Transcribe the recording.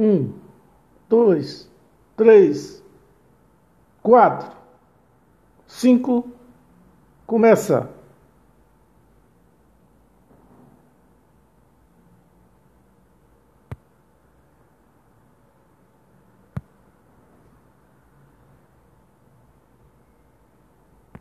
Um, dois, três, quatro, cinco. Começa.